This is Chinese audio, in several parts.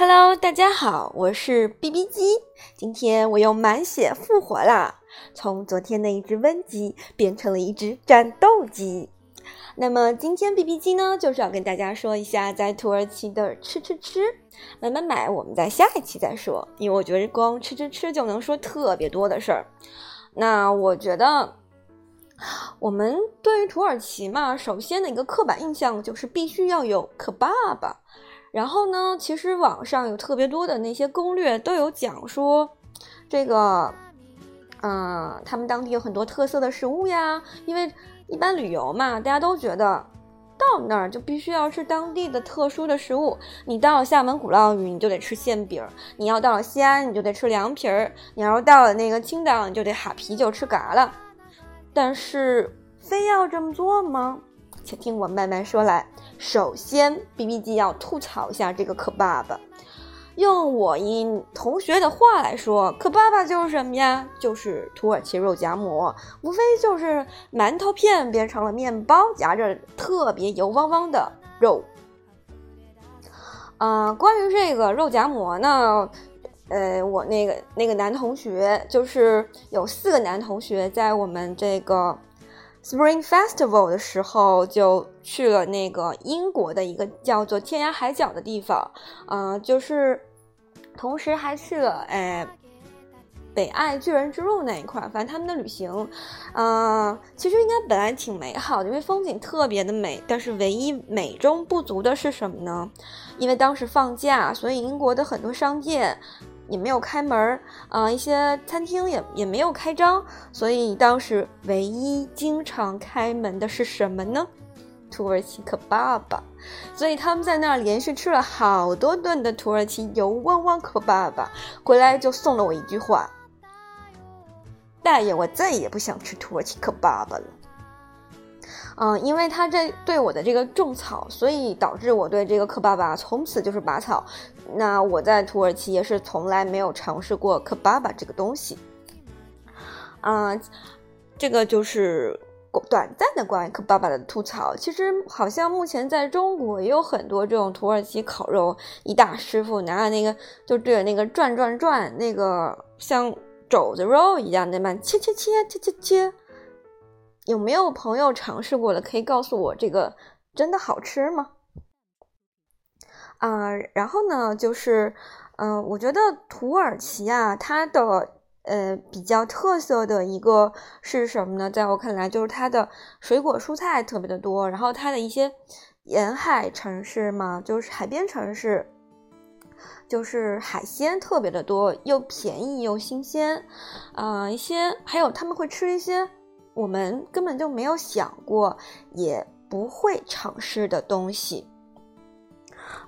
Hello，大家好，我是 BB 鸡。今天我又满血复活啦，从昨天的一只温鸡变成了一只战斗机。那么今天 BB 鸡呢，就是要跟大家说一下在土耳其的吃吃吃，买买买，我们在下一期再说，因为我觉得光吃吃吃就能说特别多的事儿。那我觉得我们对于土耳其嘛，首先的一个刻板印象就是必须要有可爸爸。然后呢，其实网上有特别多的那些攻略都有讲说，这个，嗯，他们当地有很多特色的食物呀。因为一般旅游嘛，大家都觉得到那儿就必须要吃当地的特殊的食物。你到了厦门鼓浪屿，你就得吃馅饼；你要到了西安，你就得吃凉皮儿；你要到了那个青岛，你就得哈啤酒吃嘎啦。但是，非要这么做吗？请听我慢慢说来。首先，B B G 要吐槽一下这个可爸爸。用我一同学的话来说，可爸爸就是什么呀？就是土耳其肉夹馍，无非就是馒头片变成了面包，夹着特别油汪汪的肉。嗯，关于这个肉夹馍呢，呃，我那个那个男同学，就是有四个男同学在我们这个。Spring Festival 的时候，就去了那个英国的一个叫做天涯海角的地方，嗯，就是同时还去了哎北爱巨人之路那一块。反正他们的旅行，嗯，其实应该本来挺美好的，因为风景特别的美。但是唯一美中不足的是什么呢？因为当时放假，所以英国的很多商店。也没有开门儿啊，一些餐厅也也没有开张，所以当时唯一经常开门的是什么呢？土耳其可爸爸，所以他们在那儿连续吃了好多顿的土耳其油汪汪可爸爸，回来就送了我一句话：大爷，我再也不想吃土耳其可爸爸了。嗯，因为他这对我的这个种草，所以导致我对这个克爸爸从此就是拔草。那我在土耳其也是从来没有尝试过克巴巴这个东西。嗯，这个就是短暂的关于克巴巴的吐槽。其实好像目前在中国也有很多这种土耳其烤肉，一大师傅拿着那个就对着那个转转转，那个像肘子肉一样的嘛，切切切切切切。有没有朋友尝试过的？可以告诉我，这个真的好吃吗？啊，然后呢，就是，嗯，我觉得土耳其啊，它的呃比较特色的一个是什么呢？在我看来，就是它的水果蔬菜特别的多，然后它的一些沿海城市嘛，就是海边城市，就是海鲜特别的多，又便宜又新鲜，啊，一些还有他们会吃一些。我们根本就没有想过，也不会尝试的东西。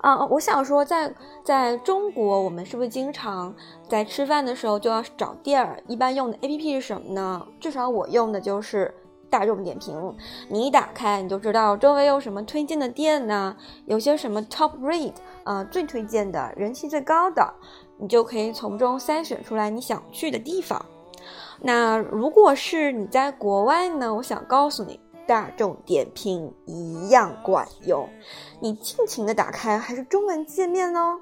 啊，我想说，在在中国，我们是不是经常在吃饭的时候就要找店儿？一般用的 A P P 是什么呢？至少我用的就是大众点评。你一打开，你就知道周围有什么推荐的店呢？有些什么 Top Rate 啊，最推荐的、人气最高的，你就可以从中筛选出来你想去的地方。那如果是你在国外呢？我想告诉你，大众点评一样管用。你尽情的打开，还是中文界面哦。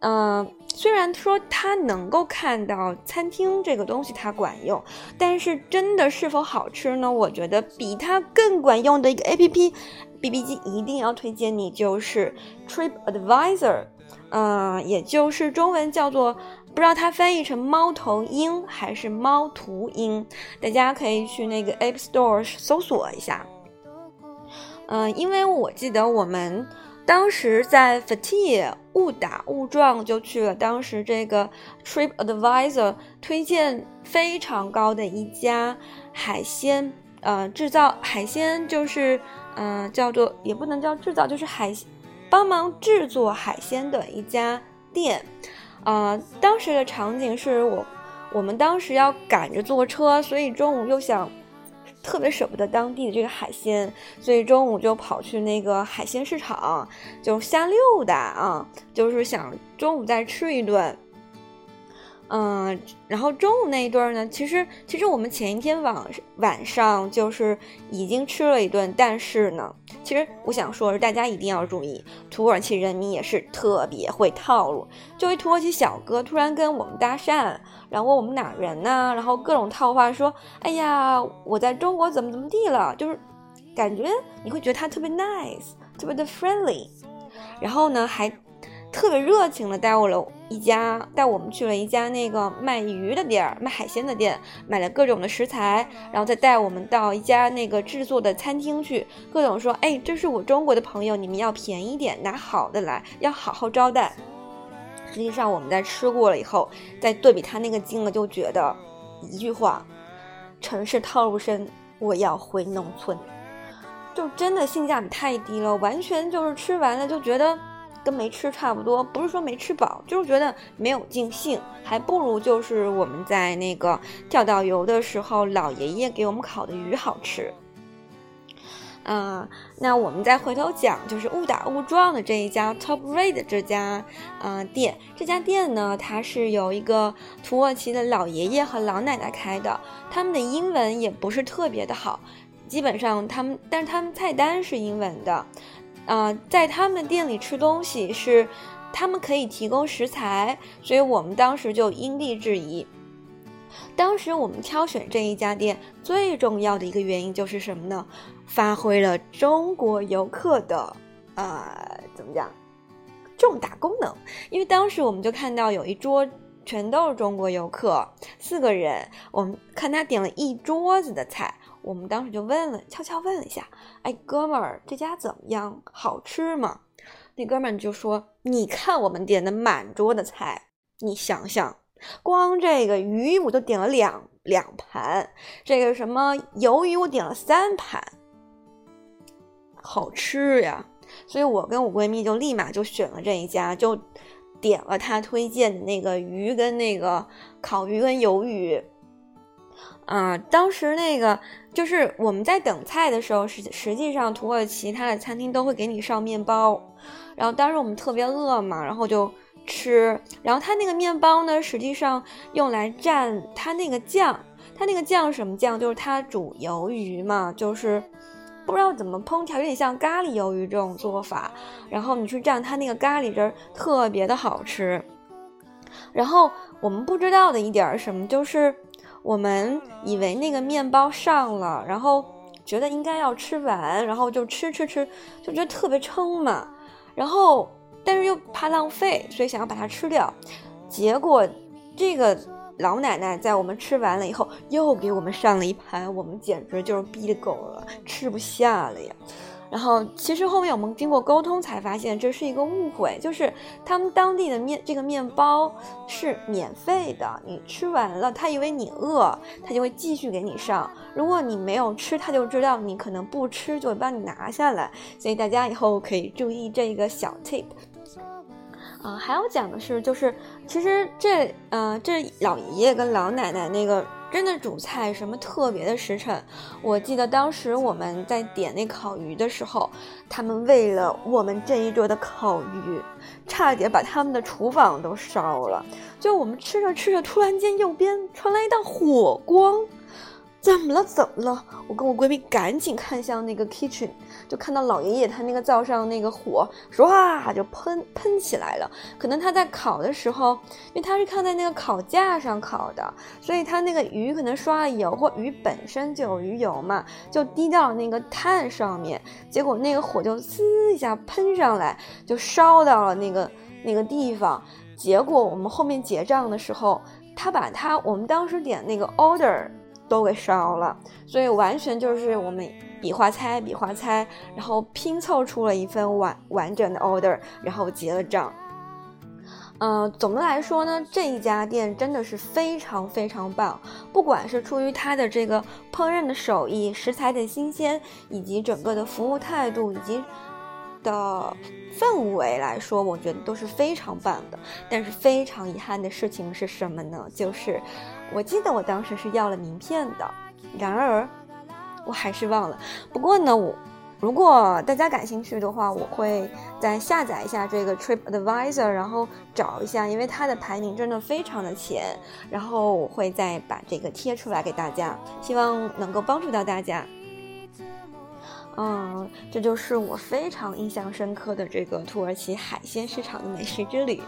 嗯，虽然说它能够看到餐厅这个东西它管用，但是真的是否好吃呢？我觉得比它更管用的一个 A P P，B B 机一定要推荐你，就是 Trip Advisor。嗯，也就是中文叫做。不知道它翻译成猫头鹰还是猫途鹰，大家可以去那个 App Store 搜索一下。嗯，因为我记得我们当时在 Fatih 误打误撞就去了当时这个 Trip Advisor 推荐非常高的一家海鲜，呃，制造海鲜就是嗯叫做也不能叫制造，就是海帮忙制作海鲜的一家店。啊，当时的场景是我，我们当时要赶着坐车，所以中午又想特别舍不得当地的这个海鲜，所以中午就跑去那个海鲜市场，就瞎溜达啊，就是想中午再吃一顿。嗯，然后中午那一顿呢，其实其实我们前一天晚晚上就是已经吃了一顿，但是呢，其实我想说是大家一定要注意，土耳其人民也是特别会套路。就一土耳其小哥突然跟我们搭讪，然后问我们哪人呢？然后各种套话说，哎呀，我在中国怎么怎么地了，就是感觉你会觉得他特别 nice，特别的 friendly，然后呢还。特别热情的带我了一家，带我们去了一家那个卖鱼的店儿，卖海鲜的店，买了各种的食材，然后再带我们到一家那个制作的餐厅去，各种说，哎，这是我中国的朋友，你们要便宜点，拿好的来，要好好招待。实际上我们在吃过了以后，再对比他那个金额，就觉得一句话：城市套路深，我要回农村。就真的性价比太低了，完全就是吃完了就觉得。跟没吃差不多，不是说没吃饱，就是觉得没有尽兴，还不如就是我们在那个跳岛游的时候，老爷爷给我们烤的鱼好吃。嗯，那我们再回头讲，就是误打误撞的这一家 Top Red 这家呃店，这家店呢，它是由一个土耳其的老爷爷和老奶奶开的，他们的英文也不是特别的好，基本上他们，但是他们菜单是英文的。呃，在他们店里吃东西是，他们可以提供食材，所以我们当时就因地制宜。当时我们挑选这一家店最重要的一个原因就是什么呢？发挥了中国游客的呃怎么讲重大功能。因为当时我们就看到有一桌全都是中国游客，四个人，我们看他点了一桌子的菜。我们当时就问了，悄悄问了一下，哎，哥们儿，这家怎么样？好吃吗？那哥们儿就说：“你看我们点的满桌的菜，你想想，光这个鱼我都点了两两盘，这个什么鱿鱼我点了三盘，好吃呀！”所以我跟我闺蜜就立马就选了这一家，就点了他推荐的那个鱼跟那个烤鱼跟鱿鱼。啊，当时那个就是我们在等菜的时候，实实际上土耳其它的餐厅都会给你上面包，然后当时我们特别饿嘛，然后就吃，然后它那个面包呢，实际上用来蘸它那个酱，它那个酱什么酱？就是它煮鱿鱼嘛，就是不知道怎么烹调，有点像咖喱鱿鱼这种做法，然后你去蘸它那个咖喱汁儿，特别的好吃。然后我们不知道的一点什么就是。我们以为那个面包上了，然后觉得应该要吃完，然后就吃吃吃，就觉得特别撑嘛。然后但是又怕浪费，所以想要把它吃掉。结果这个老奶奶在我们吃完了以后，又给我们上了一盘，我们简直就是逼的够了，吃不下了呀。然后，其实后面我们经过沟通才发现，这是一个误会，就是他们当地的面这个面包是免费的，你吃完了，他以为你饿，他就会继续给你上。如果你没有吃，他就知道你可能不吃，就会帮你拿下来。所以大家以后可以注意这个小 tip。啊，还要讲的是，就是其实这，呃，这老爷爷跟老奶奶那个。真的主菜什么特别的时辰？我记得当时我们在点那烤鱼的时候，他们为了我们这一桌的烤鱼，差点把他们的厨房都烧了。就我们吃着吃着，突然间右边传来一道火光。怎么了？怎么了？我跟我闺蜜赶紧看向那个 kitchen，就看到老爷爷他那个灶上那个火唰就喷喷起来了。可能他在烤的时候，因为他是靠在那个烤架上烤的，所以他那个鱼可能刷了油，或鱼本身就有鱼油嘛，就滴到那个炭上面，结果那个火就滋一下喷上来，就烧到了那个那个地方。结果我们后面结账的时候，他把他我们当时点那个 order。都给烧了，所以完全就是我们比划猜比划猜，然后拼凑出了一份完完整的 order，然后结了账。嗯，总的来说呢，这一家店真的是非常非常棒，不管是出于它的这个烹饪的手艺、食材的新鲜，以及整个的服务态度以及的氛围来说，我觉得都是非常棒的。但是非常遗憾的事情是什么呢？就是。我记得我当时是要了名片的，然而我还是忘了。不过呢，我如果大家感兴趣的话，我会再下载一下这个 Trip Advisor，然后找一下，因为它的排名真的非常的前，然后我会再把这个贴出来给大家，希望能够帮助到大家。嗯，这就是我非常印象深刻的这个土耳其海鲜市场的美食之旅。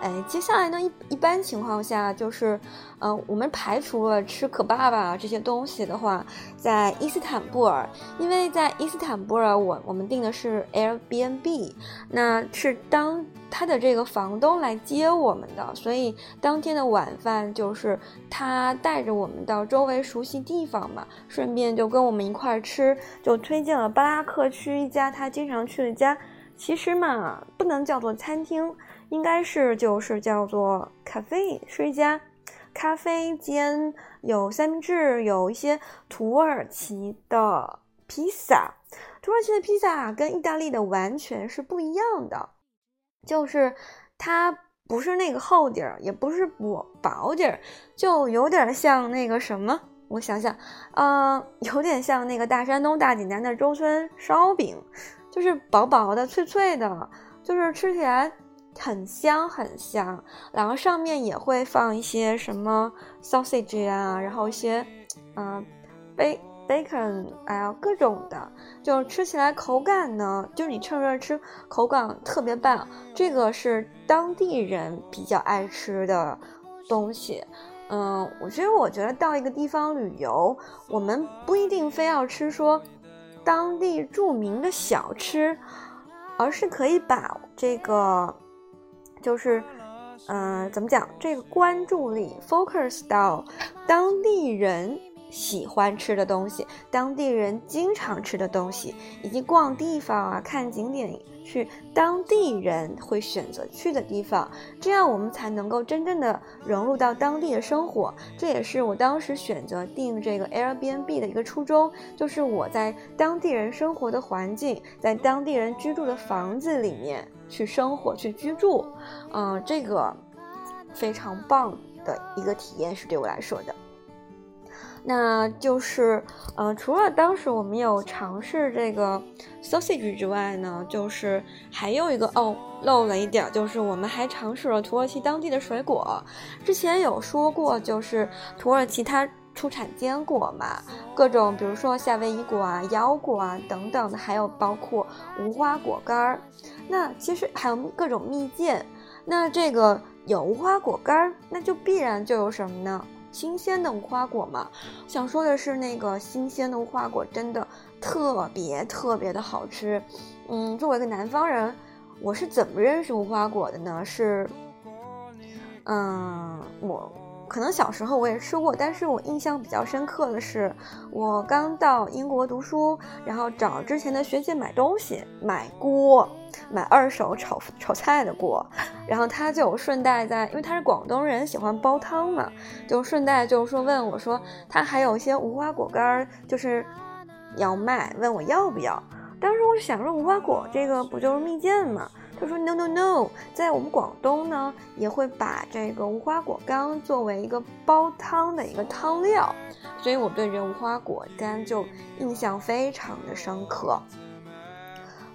哎，接下来呢，一一般情况下就是，嗯，我们排除了吃可爸爸这些东西的话，在伊斯坦布尔，因为在伊斯坦布尔，我我们订的是 Airbnb，那是当他的这个房东来接我们的，所以当天的晚饭就是他带着我们到周围熟悉地方嘛，顺便就跟我们一块儿吃，就推荐了巴拉克区一家他经常去的家，其实嘛，不能叫做餐厅。应该是就是叫做咖啡，是一家咖啡间，有三明治，有一些土耳其的披萨。土耳其的披萨跟意大利的完全是不一样的，就是它不是那个厚底儿，也不是薄薄底儿，就有点像那个什么，我想想，嗯，有点像那个大山东大济南的周村烧饼，就是薄薄的、脆脆的，就是吃起来。很香很香，然后上面也会放一些什么 sausage 啊，然后一些嗯，b bacon，哎呀各种的，就吃起来口感呢，就是你趁热吃，口感特别棒。这个是当地人比较爱吃的东西。嗯，我其实我觉得到一个地方旅游，我们不一定非要吃说当地著名的小吃，而是可以把这个。就是，嗯，怎么讲？这个关注力 focus 到当地人喜欢吃的东西，当地人经常吃的东西，以及逛地方啊、看景点去当地人会选择去的地方，这样我们才能够真正的融入到当地的生活。这也是我当时选择订这个 Airbnb 的一个初衷，就是我在当地人生活的环境，在当地人居住的房子里面。去生活，去居住，嗯，这个非常棒的一个体验是对我来说的。那就是，嗯，除了当时我们有尝试这个 sausage 之外呢，就是还有一个哦，漏了一点，就是我们还尝试了土耳其当地的水果。之前有说过，就是土耳其它出产坚果嘛，各种比如说夏威夷果啊、腰果啊等等的，还有包括无花果干儿。那其实还有各种蜜饯，那这个有无花果干儿，那就必然就有什么呢？新鲜的无花果嘛。想说的是，那个新鲜的无花果真的特别特别的好吃。嗯，作为一个南方人，我是怎么认识无花果的呢？是，嗯，我。可能小时候我也吃过，但是我印象比较深刻的是，我刚到英国读书，然后找之前的学姐买东西，买锅，买二手炒炒菜的锅，然后他就顺带在，因为他是广东人，喜欢煲汤嘛，就顺带就是说问我说，他还有一些无花果干儿，就是要卖，问我要不要。当时我就想说，无花果这个不就是蜜饯吗？他说：“No No No，在我们广东呢，也会把这个无花果干作为一个煲汤的一个汤料，所以我对这无花果干就印象非常的深刻。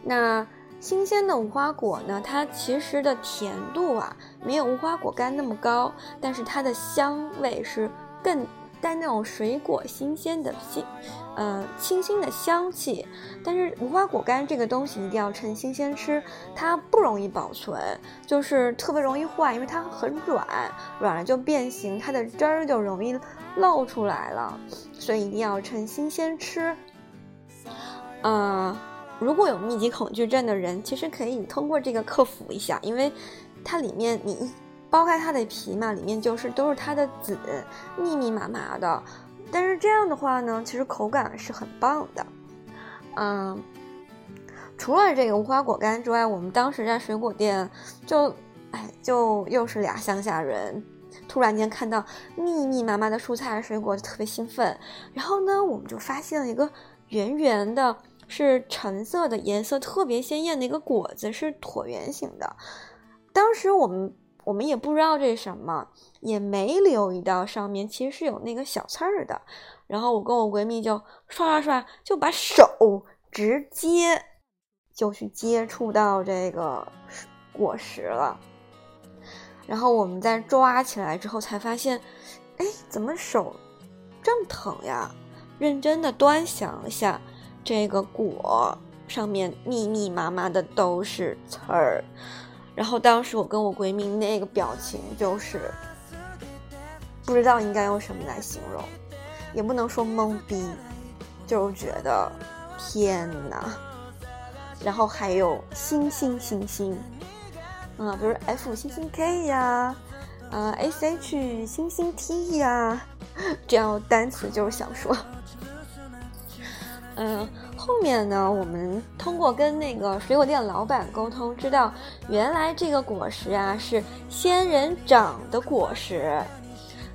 那新鲜的无花果呢，它其实的甜度啊，没有无花果干那么高，但是它的香味是更。”带那种水果新鲜的新，呃，清新的香气。但是无花果干这个东西一定要趁新鲜吃，它不容易保存，就是特别容易坏，因为它很软，软了就变形，它的汁儿就容易漏出来了。所以一定要趁新鲜吃。嗯，如果有密集恐惧症的人，其实可以通过这个克服一下，因为它里面你一。剥开它的皮嘛，里面就是都是它的籽，密密麻麻的。但是这样的话呢，其实口感是很棒的。嗯，除了这个无花果干之外，我们当时在水果店就，哎，就又是俩乡下人，突然间看到密密麻麻的蔬菜水果，就特别兴奋。然后呢，我们就发现了一个圆圆的，是橙色的，颜色特别鲜艳的一个果子，是椭圆形的。当时我们。我们也不知道这是什么，也没留意到上面其实是有那个小刺儿的。然后我跟我闺蜜就刷刷刷就把手直接就去接触到这个果实了。然后我们在抓起来之后，才发现，哎，怎么手这么疼呀？认真的端详了下，这个果上面密密麻麻的都是刺儿。然后当时我跟我闺蜜那个表情就是，不知道应该用什么来形容，也不能说懵逼，就是觉得天哪！然后还有星星星星。啊，比如 F 星星 K 呀，啊 S H 星星 T 呀，这样单词就是想说，嗯，后面呢，我们通过跟那个水果店老板沟通，知道原来这个果实啊是仙人掌的果实。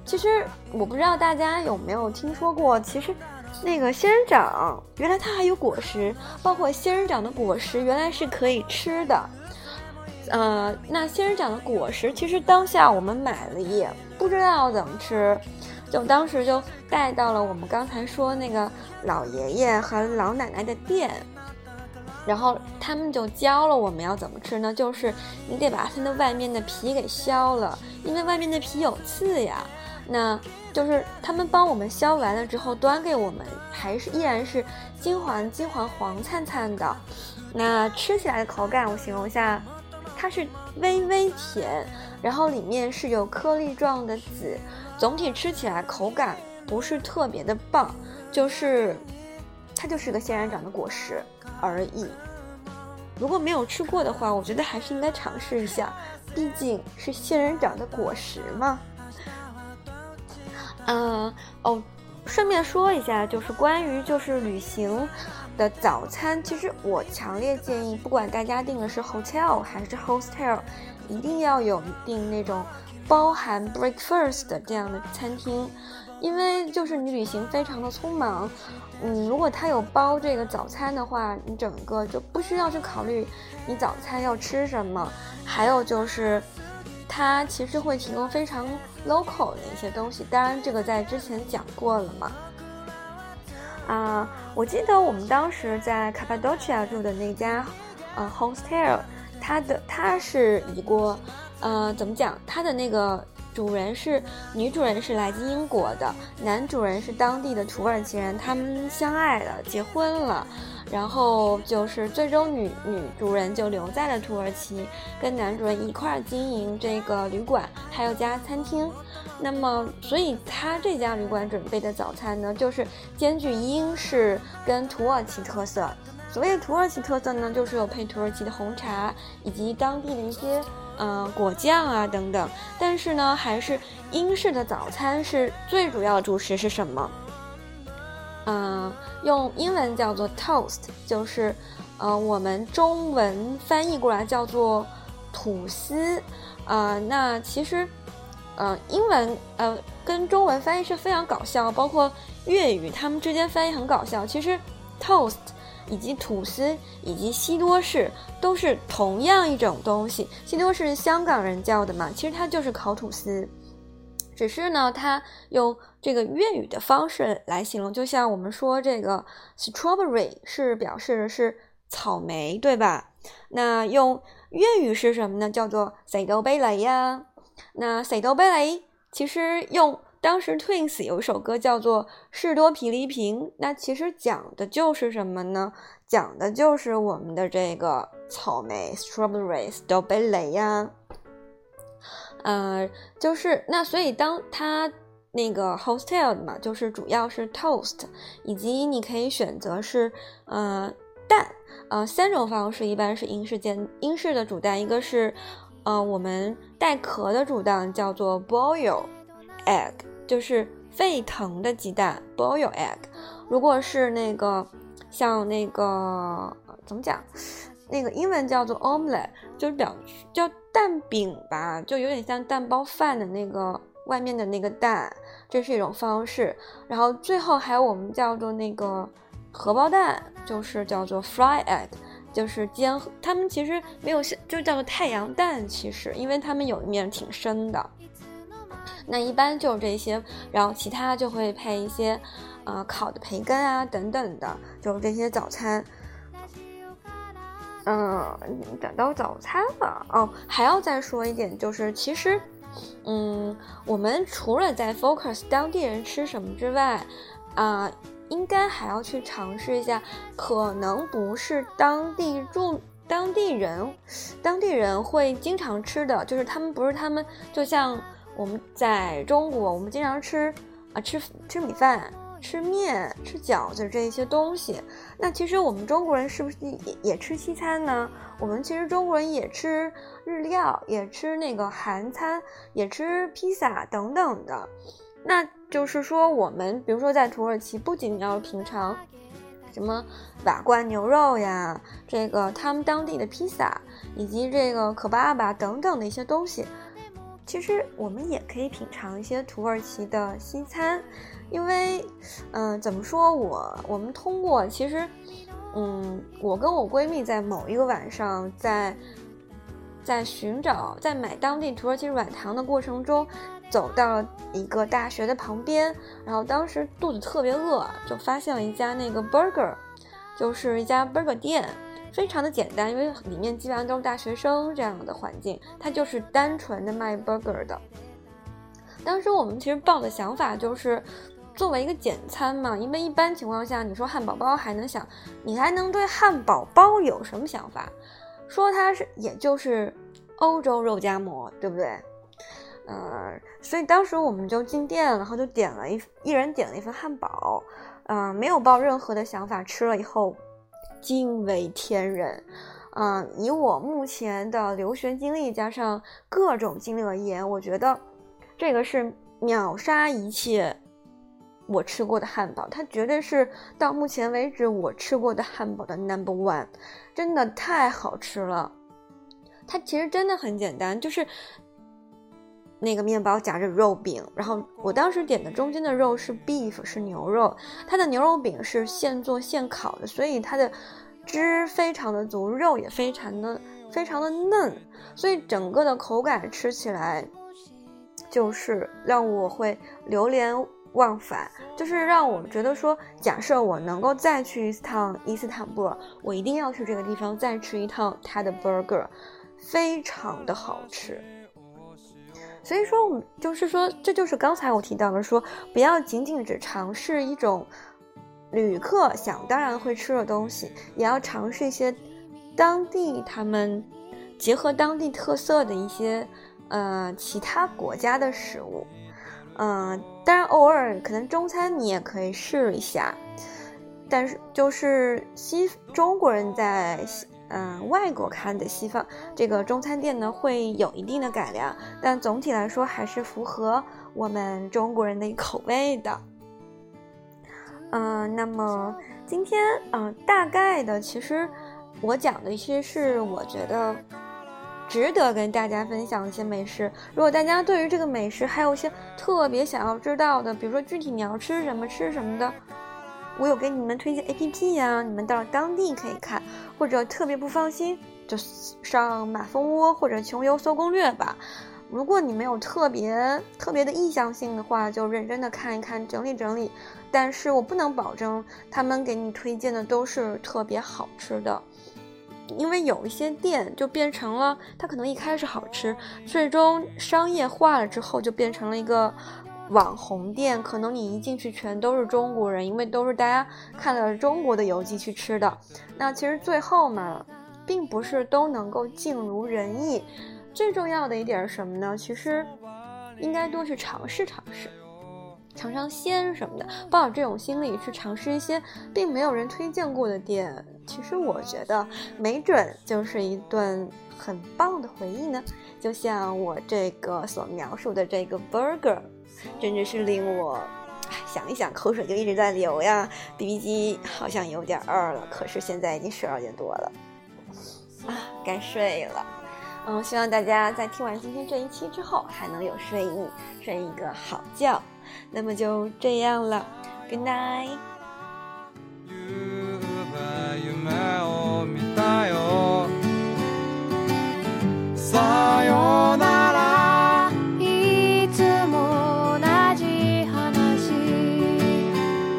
其实我不知道大家有没有听说过，其实那个仙人掌原来它还有果实，包括仙人掌的果实原来是可以吃的。呃，那仙人掌的果实，其实当下我们买了也不知道怎么吃，就当时就带到了我们刚才说那个老爷爷和老奶奶的店，然后他们就教了我们要怎么吃呢？就是你得把它的外面的皮给削了，因为外面的皮有刺呀。那就是他们帮我们削完了之后端给我们，还是依然是金黄金黄黄灿灿的。那吃起来的口感，我形容一下。它是微微甜，然后里面是有颗粒状的籽，总体吃起来口感不是特别的棒，就是它就是个仙人掌的果实而已。如果没有吃过的话，我觉得还是应该尝试一下，毕竟是仙人掌的果实嘛。嗯，哦，顺便说一下，就是关于就是旅行。的早餐，其实我强烈建议，不管大家订的是 hotel 还是 hostel，一定要有订那种包含 breakfast 这样的餐厅，因为就是你旅行非常的匆忙，嗯，如果他有包这个早餐的话，你整个就不需要去考虑你早餐要吃什么，还有就是，它其实会提供非常 local 的一些东西，当然这个在之前讲过了嘛。啊，我记得我们当时在卡帕多奇亚住的那家，呃，hostel，它的它是一个，呃，怎么讲？它的那个主人是女主人是来自英国的，男主人是当地的土耳其人，他们相爱了，结婚了。然后就是最终女女主人就留在了土耳其，跟男主人一块儿经营这个旅馆，还有家餐厅。那么，所以他这家旅馆准备的早餐呢，就是兼具英式跟土耳其特色。所谓的土耳其特色呢，就是有配土耳其的红茶，以及当地的一些嗯果酱啊等等。但是呢，还是英式的早餐是最主要的主食是什么？嗯，用英文叫做 toast，就是，呃，我们中文翻译过来叫做吐司，啊，那其实，呃，英文呃跟中文翻译是非常搞笑，包括粤语，他们之间翻译很搞笑。其实 toast 以及吐司以及西多士都是同样一种东西，西多士香港人叫的嘛，其实它就是烤吐司。只是呢，它用这个粤语的方式来形容，就像我们说这个 strawberry 是表示的是草莓，对吧？那用粤语是什么呢？叫做士多啤梨呀。那士多啤梨其实用当时 Twins 有一首歌叫做士多啤梨瓶，那其实讲的就是什么呢？讲的就是我们的这个草莓 strawberry 士多啤梨呀。呃，就是那，所以当它那个 hostel 嘛，就是主要是 toast，以及你可以选择是呃蛋，呃三种方式，一般是英式煎英式的煮蛋，一个是呃我们带壳的煮蛋叫做 boil egg，就是沸腾的鸡蛋 boil egg。如果是那个像那个怎么讲？那个英文叫做 omelette，就是表叫蛋饼吧，就有点像蛋包饭的那个外面的那个蛋，这是一种方式。然后最后还有我们叫做那个荷包蛋，就是叫做 fry egg，就是煎。他们其实没有就叫做太阳蛋，其实因为他们有一面挺深的。那一般就是这些，然后其他就会配一些呃烤的培根啊等等的，就是这些早餐。嗯，等到早餐了哦。还要再说一点，就是其实，嗯，我们除了在 focus 当地人吃什么之外，啊，应该还要去尝试一下，可能不是当地住当地人，当地人会经常吃的，就是他们不是他们，就像我们在中国，我们经常吃啊，吃吃米饭。吃面、吃饺子这一些东西，那其实我们中国人是不是也也吃西餐呢？我们其实中国人也吃日料，也吃那个韩餐，也吃披萨等等的。那就是说，我们比如说在土耳其，不仅要品尝什么瓦罐牛肉呀，这个他们当地的披萨，以及这个可巴巴等等的一些东西，其实我们也可以品尝一些土耳其的西餐。因为，嗯，怎么说我我们通过其实，嗯，我跟我闺蜜在某一个晚上，在在寻找在买当地土耳其软糖的过程中，走到一个大学的旁边，然后当时肚子特别饿，就发现了一家那个 burger，就是一家 burger 店，非常的简单，因为里面基本上都是大学生这样的环境，它就是单纯的卖 burger 的。当时我们其实抱的想法就是。作为一个简餐嘛，因为一般情况下，你说汉堡包还能想，你还能对汉堡包有什么想法？说它是也就是欧洲肉夹馍，对不对？嗯，所以当时我们就进店，然后就点了一一人点了一份汉堡，嗯，没有抱任何的想法，吃了以后惊为天人，嗯，以我目前的留学经历加上各种经历而言，我觉得这个是秒杀一切。我吃过的汉堡，它绝对是到目前为止我吃过的汉堡的 number one，真的太好吃了。它其实真的很简单，就是那个面包夹着肉饼，然后我当时点的中间的肉是 beef，是牛肉，它的牛肉饼是现做现烤的，所以它的汁非常的足，肉也非常的非常的嫩，所以整个的口感吃起来就是让我会流连。忘返就是让我觉得说，假设我能够再去一趟伊斯坦布尔，我一定要去这个地方再吃一趟它的 burger，非常的好吃。所以说，我们就是说，这就是刚才我提到的，说不要仅仅只尝试一种旅客想当然会吃的东西，也要尝试一些当地他们结合当地特色的一些呃其他国家的食物。嗯，当然偶尔可能中餐你也可以试一下，但是就是西中国人在西嗯外国看的西方这个中餐店呢，会有一定的改良，但总体来说还是符合我们中国人的口味的。嗯，那么今天嗯大概的其实我讲的一些是我觉得。值得跟大家分享一些美食。如果大家对于这个美食还有一些特别想要知道的，比如说具体你要吃什么吃什么的，我有给你们推荐 A P P 呀，你们到当地可以看。或者特别不放心，就上马蜂窝或者穷游搜攻略吧。如果你没有特别特别的意向性的话，就认真的看一看，整理整理。但是我不能保证他们给你推荐的都是特别好吃的。因为有一些店就变成了，它可能一开始好吃，最终商业化了之后就变成了一个网红店。可能你一进去全都是中国人，因为都是大家看了中国的游记去吃的。那其实最后嘛，并不是都能够尽如人意。最重要的一点是什么呢？其实应该多去尝试尝试。尝尝鲜什么的，抱着这种心理去尝试一些并没有人推荐过的店，其实我觉得没准就是一顿很棒的回忆呢。就像我这个所描述的这个 burger，真的是令我，想一想口水就一直在流呀！BB 机好像有点二了，可是现在已经十二点多了，啊，该睡了。嗯，希望大家在听完今天这一期之后，还能有睡意，睡一个好觉。那么就这样了，Good night。